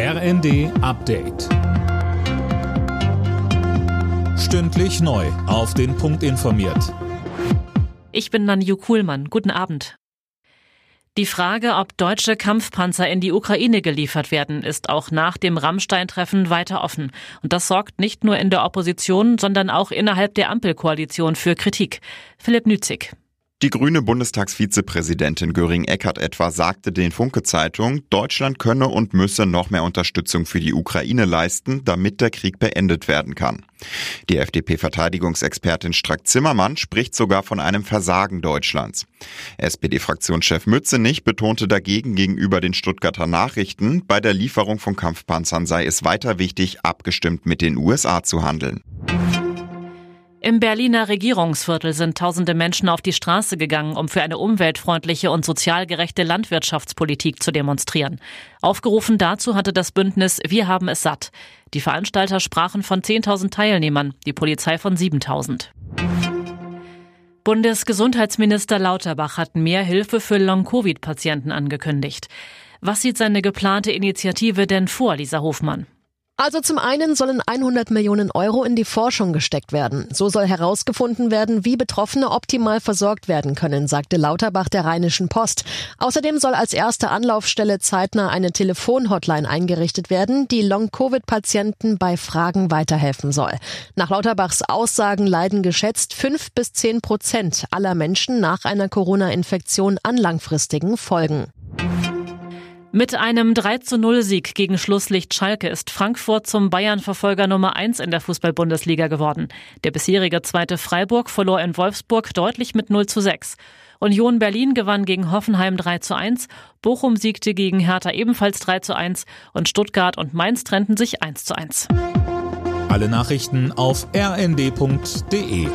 RND Update. Stündlich neu. Auf den Punkt informiert. Ich bin Nanju Kuhlmann. Guten Abend. Die Frage, ob deutsche Kampfpanzer in die Ukraine geliefert werden, ist auch nach dem Rammstein-Treffen weiter offen. Und das sorgt nicht nur in der Opposition, sondern auch innerhalb der Ampelkoalition für Kritik. Philipp Nützig. Die grüne Bundestagsvizepräsidentin Göring-Eckardt etwa sagte den Funke-Zeitung, Deutschland könne und müsse noch mehr Unterstützung für die Ukraine leisten, damit der Krieg beendet werden kann. Die FDP-Verteidigungsexpertin Strack-Zimmermann spricht sogar von einem Versagen Deutschlands. SPD-Fraktionschef Mützenich betonte dagegen gegenüber den Stuttgarter Nachrichten, bei der Lieferung von Kampfpanzern sei es weiter wichtig, abgestimmt mit den USA zu handeln. Im Berliner Regierungsviertel sind tausende Menschen auf die Straße gegangen, um für eine umweltfreundliche und sozial gerechte Landwirtschaftspolitik zu demonstrieren. Aufgerufen dazu hatte das Bündnis Wir haben es satt. Die Veranstalter sprachen von 10.000 Teilnehmern, die Polizei von 7.000. Bundesgesundheitsminister Lauterbach hat mehr Hilfe für Long-Covid-Patienten angekündigt. Was sieht seine geplante Initiative denn vor, Lisa Hofmann? Also zum einen sollen 100 Millionen Euro in die Forschung gesteckt werden. So soll herausgefunden werden, wie Betroffene optimal versorgt werden können, sagte Lauterbach der Rheinischen Post. Außerdem soll als erste Anlaufstelle zeitnah eine Telefonhotline eingerichtet werden, die Long-Covid-Patienten bei Fragen weiterhelfen soll. Nach Lauterbachs Aussagen leiden geschätzt fünf bis zehn Prozent aller Menschen nach einer Corona-Infektion an langfristigen Folgen. Mit einem 3 zu 0 Sieg gegen Schlusslicht Schalke ist Frankfurt zum Bayern-Verfolger Nummer 1 in der Fußball-Bundesliga geworden. Der bisherige zweite Freiburg verlor in Wolfsburg deutlich mit 0 zu 6. Union Berlin gewann gegen Hoffenheim 3 zu 1, Bochum siegte gegen Hertha ebenfalls 3 zu 1 und Stuttgart und Mainz trennten sich 1 zu 1. Alle Nachrichten auf rnd.de